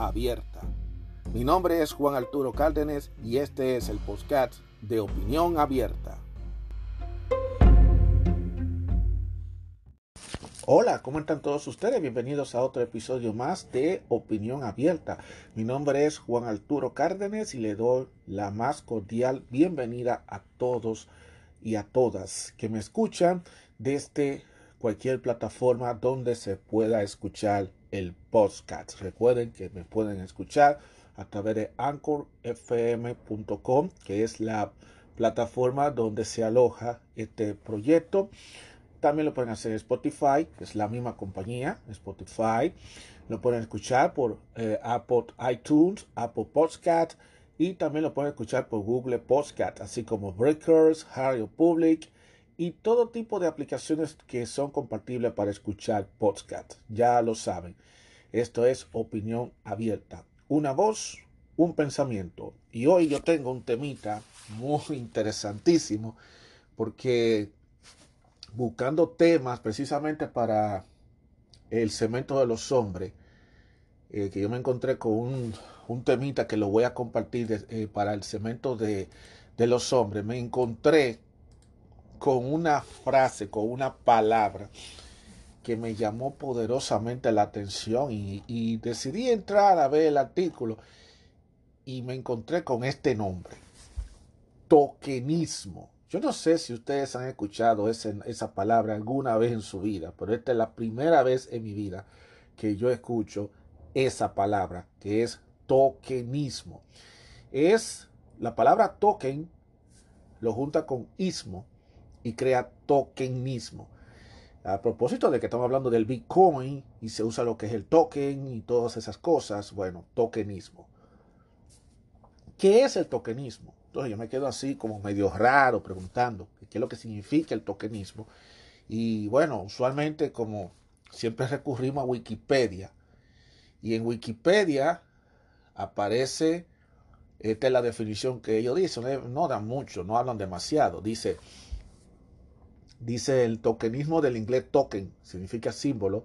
abierta. Mi nombre es Juan Arturo Cárdenas y este es el podcast de Opinión Abierta. Hola, ¿cómo están todos ustedes? Bienvenidos a otro episodio más de Opinión Abierta. Mi nombre es Juan Arturo Cárdenas y le doy la más cordial bienvenida a todos y a todas que me escuchan desde cualquier plataforma donde se pueda escuchar el podcast. Recuerden que me pueden escuchar a través de anchorfm.com, que es la plataforma donde se aloja este proyecto. También lo pueden hacer en Spotify, que es la misma compañía, Spotify. Lo pueden escuchar por eh, Apple iTunes, Apple Podcast y también lo pueden escuchar por Google Podcast, así como Breakers, Radio Public y todo tipo de aplicaciones que son compatibles para escuchar podcast. Ya lo saben. Esto es opinión abierta. Una voz, un pensamiento. Y hoy yo tengo un temita muy interesantísimo porque buscando temas precisamente para el cemento de los hombres, eh, que yo me encontré con un, un, temita que lo voy a compartir eh, para el cemento de, de los hombres, me encontré con una frase, con una palabra que me llamó poderosamente la atención y, decidí entrar a ver el artículo y me encontré con este nombre, tokenismo. Yo no sé si ustedes han escuchado esa palabra alguna vez en su vida, pero esta es la primera vez en mi vida que yo escucho esa palabra, que es tokenismo. Es la palabra token, lo junta con ismo y crea tokenismo. A propósito de que estamos hablando del Bitcoin y se usa lo que es el token y todas esas cosas, bueno, tokenismo. ¿Qué es el tokenismo? Entonces yo me quedo así como medio raro preguntando qué es lo que significa el tokenismo. Y bueno, usualmente como siempre recurrimos a Wikipedia. Y en Wikipedia aparece, esta es la definición que ellos dicen, no dan mucho, no hablan demasiado. Dice, dice el tokenismo del inglés token, significa símbolo.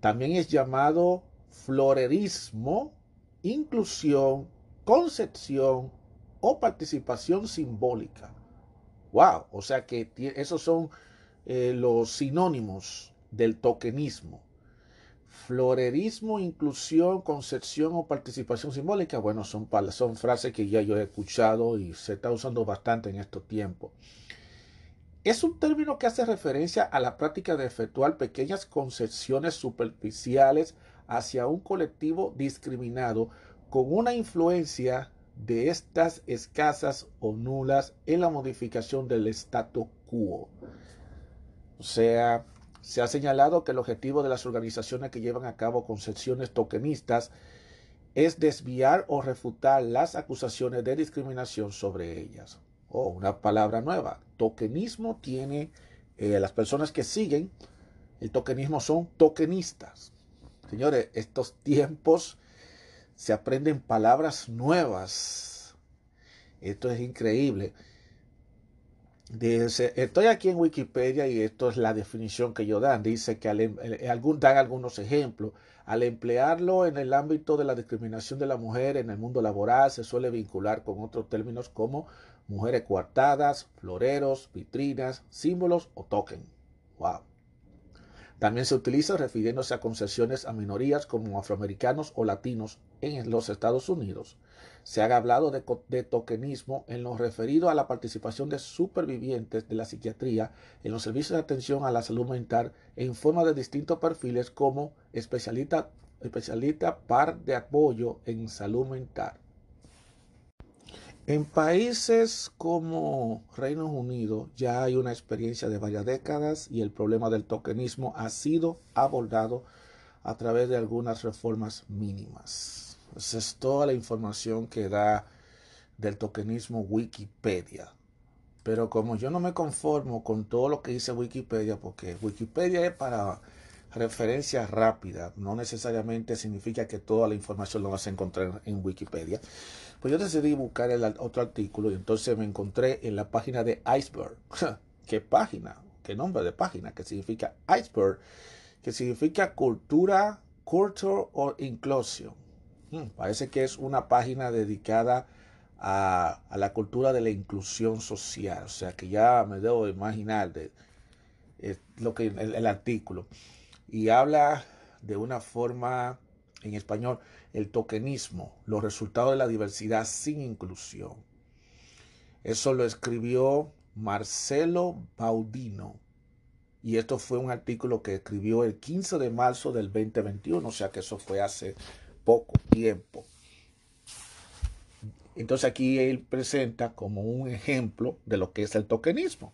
También es llamado florerismo, inclusión, concepción, o participación simbólica. Wow, o sea que esos son eh, los sinónimos del tokenismo. Florerismo, inclusión, concepción o participación simbólica, bueno, son, son frases que ya yo he escuchado y se está usando bastante en estos tiempos. Es un término que hace referencia a la práctica de efectuar pequeñas concesiones superficiales hacia un colectivo discriminado con una influencia de estas escasas o nulas en la modificación del status quo. O sea, se ha señalado que el objetivo de las organizaciones que llevan a cabo concesiones tokenistas es desviar o refutar las acusaciones de discriminación sobre ellas. O una palabra nueva. Tokenismo tiene eh, las personas que siguen el tokenismo son tokenistas. Señores, estos tiempos se aprenden palabras nuevas. Esto es increíble. Dice, estoy aquí en Wikipedia y esto es la definición que ellos dan. Dice que al, em, algún, dan algunos ejemplos. Al emplearlo en el ámbito de la discriminación de la mujer en el mundo laboral, se suele vincular con otros términos como mujeres coartadas, floreros, vitrinas, símbolos o token. Wow. También se utiliza refiriéndose a concesiones a minorías como afroamericanos o latinos en los Estados Unidos. Se ha hablado de, tokenismo en lo referido a la participación de supervivientes de la psiquiatría en los servicios de atención a la salud mental en forma de distintos perfiles como especialista, especialista par de apoyo en salud mental. En países como Reino Unido ya hay una experiencia de varias décadas y el problema del tokenismo ha sido abordado a través de algunas reformas mínimas. Esa es toda la información que da del tokenismo Wikipedia. Pero como yo no me conformo con todo lo que dice Wikipedia, porque Wikipedia es para referencia rápida, no necesariamente significa que toda la información lo vas a encontrar en Wikipedia. Pues yo decidí buscar el otro artículo y entonces me encontré en la página de Iceberg. ¿Qué página? ¿Qué nombre de página? Que significa Iceberg, que significa cultura, culture o inclusión. Hmm, parece que es una página dedicada a, la cultura de la inclusión social. O sea que ya me debo imaginar de, lo que el artículo y habla de una forma en español el tokenismo, los resultados de la diversidad sin inclusión. Eso lo escribió Marcelo Baudino. Y esto fue un artículo que escribió el 15 de marzo del 2021, o sea que eso fue hace poco tiempo. Entonces aquí él presenta como un ejemplo de lo que es el tokenismo.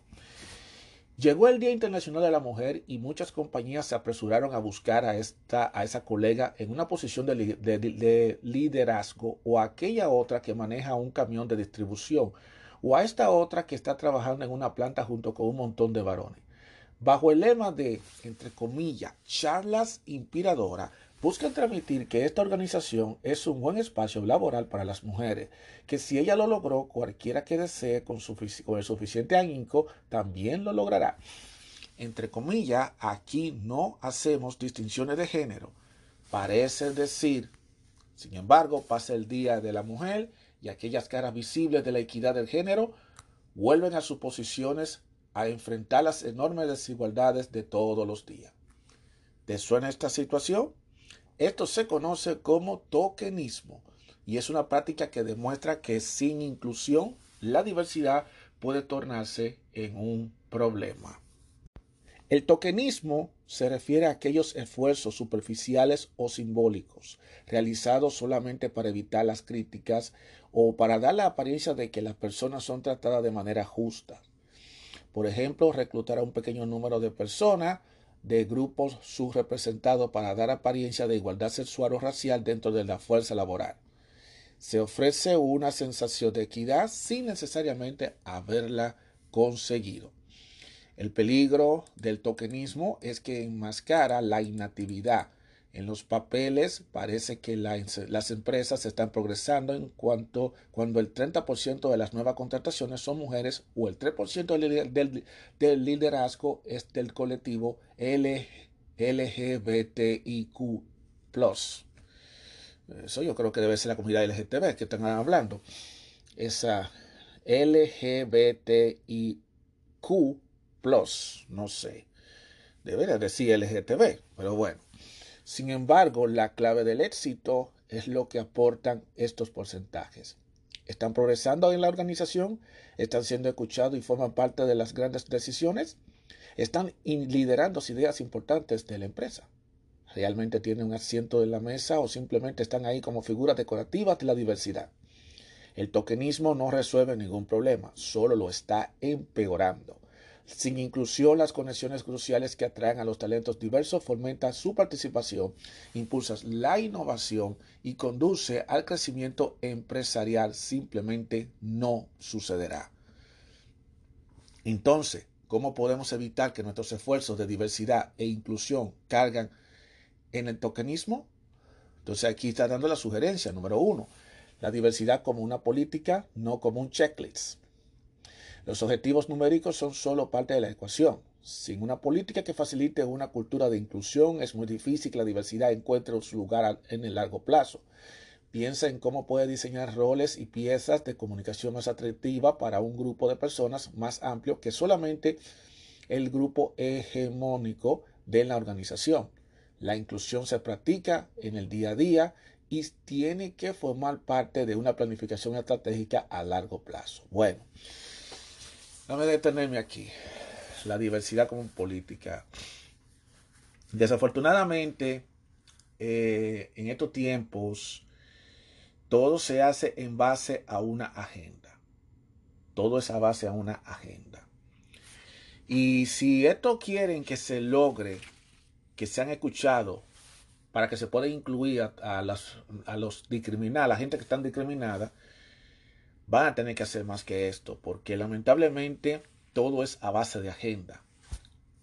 Llegó el Día Internacional de la Mujer y muchas compañías se apresuraron a buscar a, esta, a esa colega en una posición de, de, liderazgo o a aquella otra que maneja un camión de distribución o a esta otra que está trabajando en una planta junto con un montón de varones. Bajo el lema de, entre comillas, charlas inspiradoras, buscan transmitir que esta organización es un buen espacio laboral para las mujeres, que si ella lo logró, cualquiera que desee con, el suficiente ahínco también lo logrará. Entre comillas, aquí no hacemos distinciones de género. Parece decir, sin embargo, pasa el Día de la Mujer y aquellas caras visibles de la equidad del género vuelven a sus posiciones a enfrentar las enormes desigualdades de todos los días. ¿Te suena esta situación? Esto se conoce como tokenismo y es una práctica que demuestra que sin inclusión la diversidad puede tornarse en un problema. El tokenismo se refiere a aquellos esfuerzos superficiales o simbólicos realizados solamente para evitar las críticas o para dar la apariencia de que las personas son tratadas de manera justa. Por ejemplo, reclutar a un pequeño número de personas de grupos subrepresentados para dar apariencia de igualdad sexual o racial dentro de la fuerza laboral. Se ofrece una sensación de equidad sin necesariamente haberla conseguido. El peligro del tokenismo es que enmascara la inactividad, en los papeles parece que las empresas están progresando en cuanto cuando el 30% de las nuevas contrataciones son mujeres o el 3% del, del, liderazgo es del colectivo LGBTIQ. Eso yo creo que debe ser la comunidad LGTB que están hablando. Esa LGBTIQ, no sé. Debería decir LGTB, pero bueno. Sin embargo, la clave del éxito es lo que aportan estos porcentajes. ¿Están progresando en la organización? ¿Están siendo escuchados y forman parte de las grandes decisiones? ¿Están liderando ideas importantes de la empresa? ¿Realmente tienen un asiento en la mesa o simplemente están ahí como figuras decorativas de la diversidad? El tokenismo no resuelve ningún problema, solo lo está empeorando. Sin inclusión, las conexiones cruciales que atraen a los talentos diversos fomentan su participación, impulsa la innovación y conduce al crecimiento empresarial. Simplemente no sucederá. Entonces, ¿cómo podemos evitar que nuestros esfuerzos de diversidad e inclusión cargan en el tokenismo? Entonces aquí está dando la sugerencia número uno, la diversidad como una política, no como un checklist. Los objetivos numéricos son solo parte de la ecuación. Sin una política que facilite una cultura de inclusión, es muy difícil que la diversidad encuentre su lugar en el largo plazo. Piensa en cómo puede diseñar roles y piezas de comunicación más atractiva para un grupo de personas más amplio que solamente el grupo hegemónico de la organización. La inclusión se practica en el día a día y tiene que formar parte de una planificación estratégica a largo plazo. Bueno, Déjame detenerme aquí. La diversidad como política. Desafortunadamente, eh, en estos tiempos, todo se hace en base a una agenda. Todo es a base a una agenda. Y si esto quieren que se logre, que sean escuchados para que se pueda incluir a, a los discriminados, a la gente que están discriminada, van a tener que hacer más que esto, porque lamentablemente todo es a base de agenda.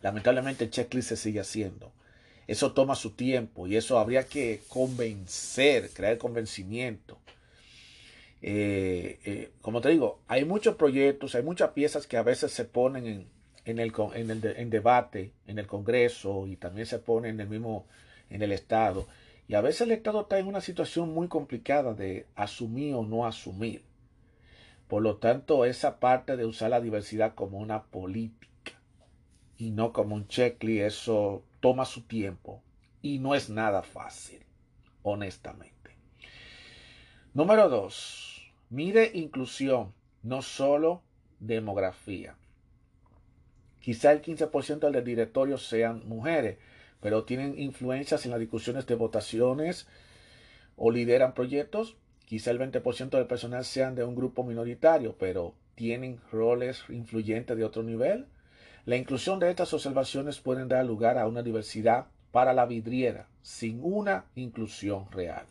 Lamentablemente el checklist se sigue haciendo. Eso toma su tiempo y eso habría que convencer, crear convencimiento. Eh, eh, como te digo, hay muchos proyectos, hay muchas piezas que a veces se ponen en, debate, en el Congreso y también se ponen en el mismo, en el Estado. Y a veces el Estado está en una situación muy complicada de asumir o no asumir. Por lo tanto, esa parte de usar la diversidad como una política y no como un checklist, eso toma su tiempo y no es nada fácil, honestamente. Número dos, mire inclusión, no solo demografía. Quizá el 15% del directorio sean mujeres, pero tienen influencias en las discusiones de votaciones o lideran proyectos Quizá el 20% del personal sean de un grupo minoritario, pero tienen roles influyentes de otro nivel. La inclusión de estas observaciones pueden dar lugar a una diversidad para la vidriera, sin una inclusión real.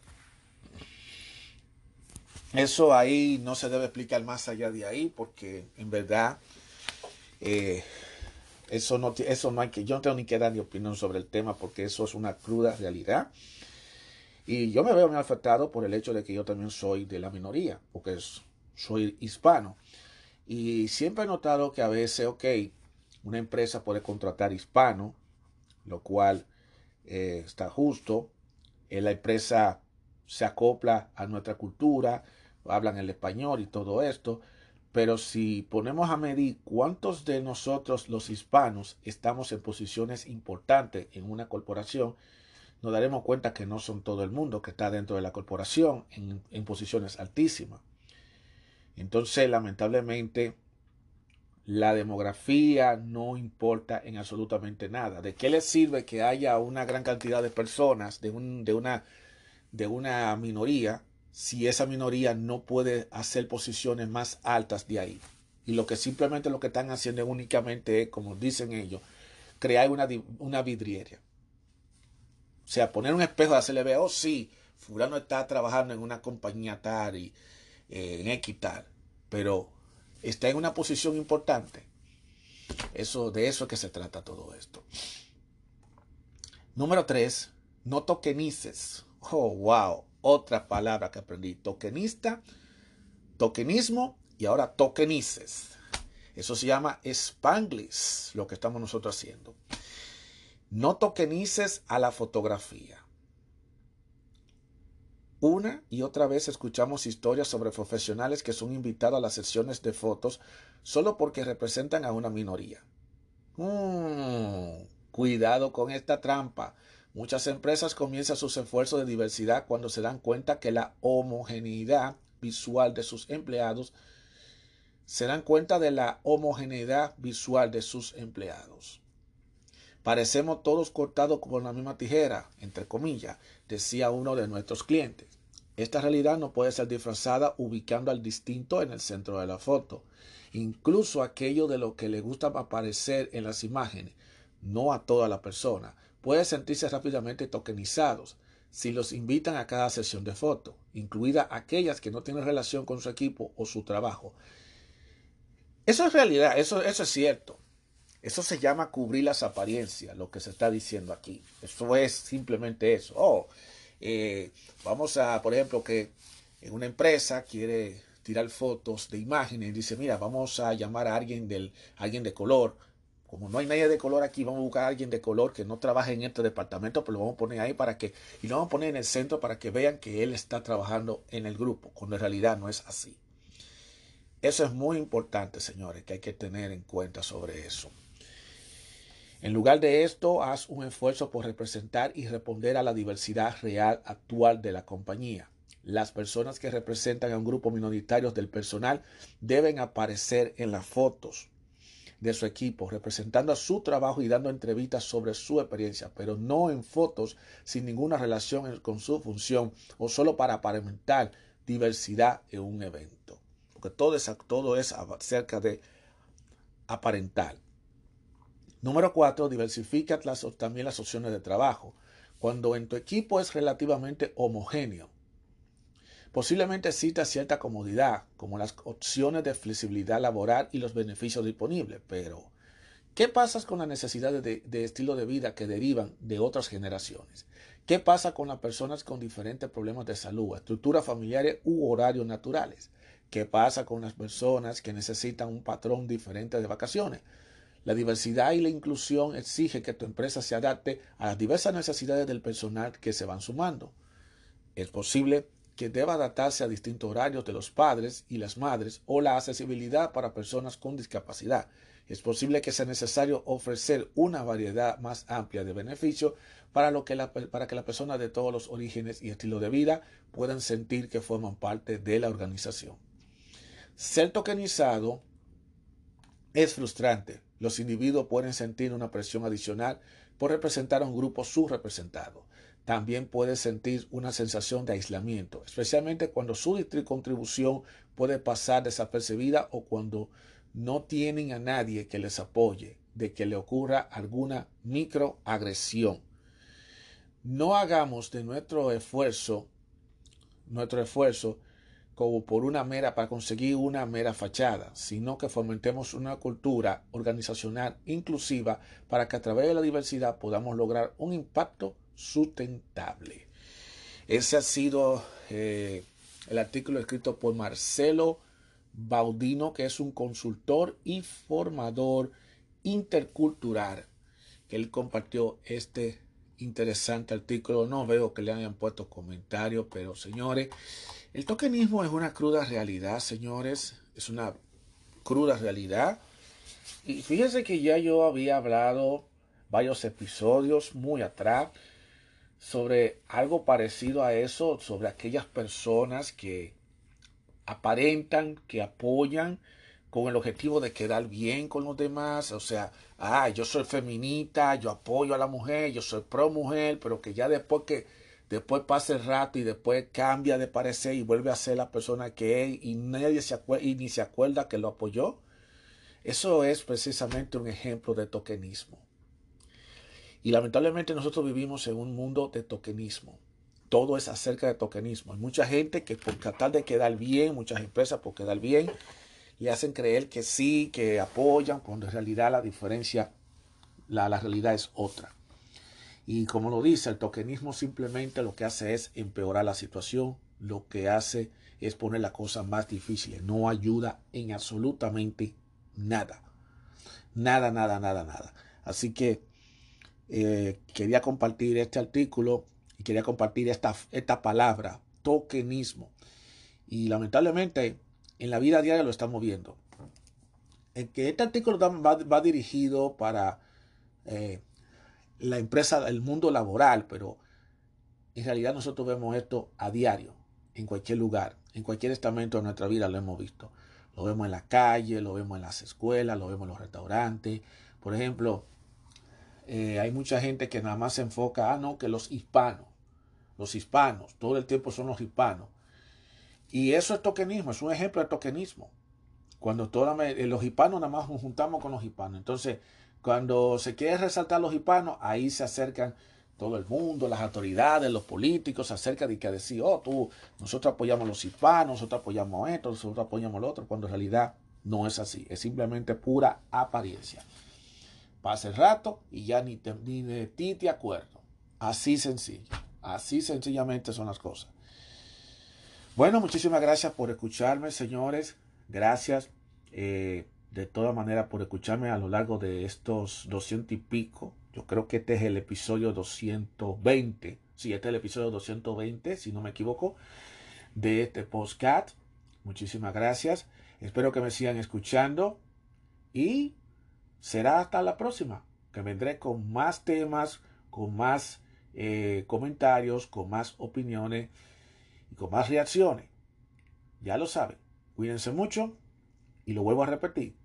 Eso ahí no se debe explicar más allá de ahí, porque en verdad eh, eso no, eso no que, yo no tengo ni que dar ni opinión sobre el tema, porque eso es una cruda realidad. Y yo me veo muy afectado por el hecho de que yo también soy de la minoría, porque soy hispano. Y siempre he notado que a veces, ok, una empresa puede contratar hispano, lo cual eh, está justo. Eh, la empresa se acopla a nuestra cultura, hablan el español y todo esto. Pero si ponemos a medir cuántos de nosotros los hispanos estamos en posiciones importantes en una corporación, nos daremos cuenta que no son todo el mundo que está dentro de la corporación en, posiciones altísimas. Entonces, lamentablemente, la demografía no importa en absolutamente nada. ¿De qué le sirve que haya una gran cantidad de personas de, un, de, una, de una minoría si esa minoría no puede hacer posiciones más altas de ahí? Y lo que simplemente lo que están haciendo únicamente es, como dicen ellos, crear una, una vidriera. O sea, poner un espejo y hacerle ver, oh sí, fulano está trabajando en una compañía tal y eh, en Equital, pero está en una posición importante. Eso, de eso es que se trata todo esto. Número tres, no tokenices. Oh, wow. Otra palabra que aprendí. Tokenista, tokenismo y ahora tokenices. Eso se llama Spanglish, lo que estamos nosotros haciendo. No tokenices a la fotografía. Una y otra vez escuchamos historias sobre profesionales que son invitados a las sesiones de fotos solo porque representan a una minoría. Mm, cuidado con esta trampa. Muchas empresas comienzan sus esfuerzos de diversidad cuando se dan cuenta que la homogeneidad visual de sus empleados se dan cuenta de la homogeneidad visual de sus empleados. Parecemos todos cortados con la misma tijera, entre comillas, decía uno de nuestros clientes. Esta realidad no puede ser disfrazada ubicando al distinto en el centro de la foto. Incluso aquello de lo que le gusta aparecer en las imágenes, no a toda la persona, puede sentirse rápidamente tokenizados si los invitan a cada sesión de foto, incluida aquellas que no tienen relación con su equipo o su trabajo. Eso es realidad, eso, eso es cierto. Eso se llama cubrir las apariencias, lo que se está diciendo aquí. Eso es simplemente eso. Oh, vamos a, por ejemplo, que en una empresa quiere tirar fotos de imágenes y dice, mira, vamos a llamar a alguien, del, alguien de color. Como no hay nadie de color aquí, vamos a buscar a alguien de color que no trabaje en este departamento, pero lo vamos a poner ahí para que, y lo vamos a poner en el centro para que vean que él está trabajando en el grupo, cuando en realidad no es así. Eso es muy importante, señores, que hay que tener en cuenta sobre eso. En lugar de esto, haz un esfuerzo por representar y responder a la diversidad real actual de la compañía. Las personas que representan a un grupo minoritario del personal deben aparecer en las fotos de su equipo, representando a su trabajo y dando entrevistas sobre su experiencia, pero no en fotos sin ninguna relación con su función o solo para aparentar diversidad en un evento. Porque todo es, todo es acerca de aparentar. Número cuatro, diversifica también las opciones de trabajo. cuando en tu equipo es relativamente homogéneo. Posiblemente exista cierta comodidad, como las opciones de flexibilidad laboral y los beneficios disponibles, pero ¿qué pasa con las necesidades de, de, estilo de vida que derivan de otras generaciones? ¿Qué pasa con las personas con diferentes problemas de salud, estructuras familiares u horarios naturales? ¿Qué pasa con las personas que necesitan un patrón diferente de vacaciones? La diversidad y la inclusión exige que tu empresa se adapte a las diversas necesidades del personal que se van sumando. Es posible que deba adaptarse a distintos horarios de los padres y las madres o la accesibilidad para personas con discapacidad. Es posible que sea necesario ofrecer una variedad más amplia de beneficios para, lo que la, para que las personas de todos los orígenes y estilos de vida puedan sentir que forman parte de la organización. Ser tokenizado es frustrante. Los individuos pueden sentir una presión adicional por representar a un grupo subrepresentado. También puede sentir una sensación de aislamiento, especialmente cuando su contribución puede pasar desapercibida o cuando no tienen a nadie que les apoye de que le ocurra alguna microagresión. No hagamos de nuestro esfuerzo, nuestro esfuerzo como por una mera, para conseguir una mera fachada, sino que fomentemos una cultura organizacional inclusiva para que a través de la diversidad podamos lograr un impacto sustentable. Ese ha sido eh, el artículo escrito por Marcelo Baudino, que es un consultor y formador intercultural, que él compartió este interesante artículo. No veo que le hayan puesto comentarios, pero señores, el tokenismo es una cruda realidad, señores. Es una cruda realidad. Y fíjense que ya yo había hablado varios episodios muy atrás sobre algo parecido a eso, sobre aquellas personas que aparentan, que apoyan con el objetivo de quedar bien con los demás, o sea, ah, yo soy feminista, yo apoyo a la mujer, yo soy pro mujer, pero que ya después que después pasa el rato y después cambia de parecer y vuelve a ser la persona que es y nadie se acuerda y ni se acuerda que lo apoyó. Eso es precisamente un ejemplo de tokenismo. Y lamentablemente nosotros vivimos en un mundo de tokenismo. Todo es acerca de tokenismo. Hay mucha gente que por tratar de quedar bien, muchas empresas por quedar bien, le hacen creer que sí, que apoyan, cuando en realidad la diferencia, la realidad es otra. Y como lo dice, el tokenismo simplemente lo que hace es empeorar la situación, lo que hace es poner la cosa más difícil, no ayuda en absolutamente nada. Nada, nada, nada, nada. Así que eh, quería compartir este artículo y quería compartir esta, esta palabra, tokenismo. Y lamentablemente en la vida diaria lo estamos viendo. En que este artículo va, dirigido para eh, la empresa, el mundo laboral, pero en realidad nosotros vemos esto a diario, en cualquier lugar, en cualquier estamento de nuestra vida lo hemos visto. Lo vemos en la calle, lo vemos en las escuelas, lo vemos en los restaurantes. Por ejemplo, eh, hay mucha gente que nada más se enfoca, ah, no, que los hispanos, los hispanos, todo el tiempo son los hispanos. Y eso es tokenismo, es un ejemplo de tokenismo. Cuando todos eh, los hispanos nada más nos juntamos con los hispanos. Entonces, cuando se quiere resaltar a los hispanos, ahí se acercan todo el mundo, las autoridades, los políticos, se acercan y que decir, oh, tú, nosotros apoyamos a los hispanos, nosotros apoyamos esto, nosotros apoyamos lo otro, cuando en realidad no es así, es simplemente pura apariencia. Pasa el rato y ya ni, de ti te acuerdo. Así sencillo, así sencillamente son las cosas. Bueno, muchísimas gracias por escucharme, señores. Gracias. Eh, de todas maneras por escucharme a lo largo de estos doscientos y pico. Yo creo que este es el episodio 220. Sí, este es el episodio 220, si no me equivoco, de este postcat. Muchísimas gracias. Espero que me sigan escuchando y será hasta la próxima, que vendré con más temas, con más eh, comentarios, con más opiniones y con más reacciones. Ya lo saben. Cuídense mucho y lo vuelvo a repetir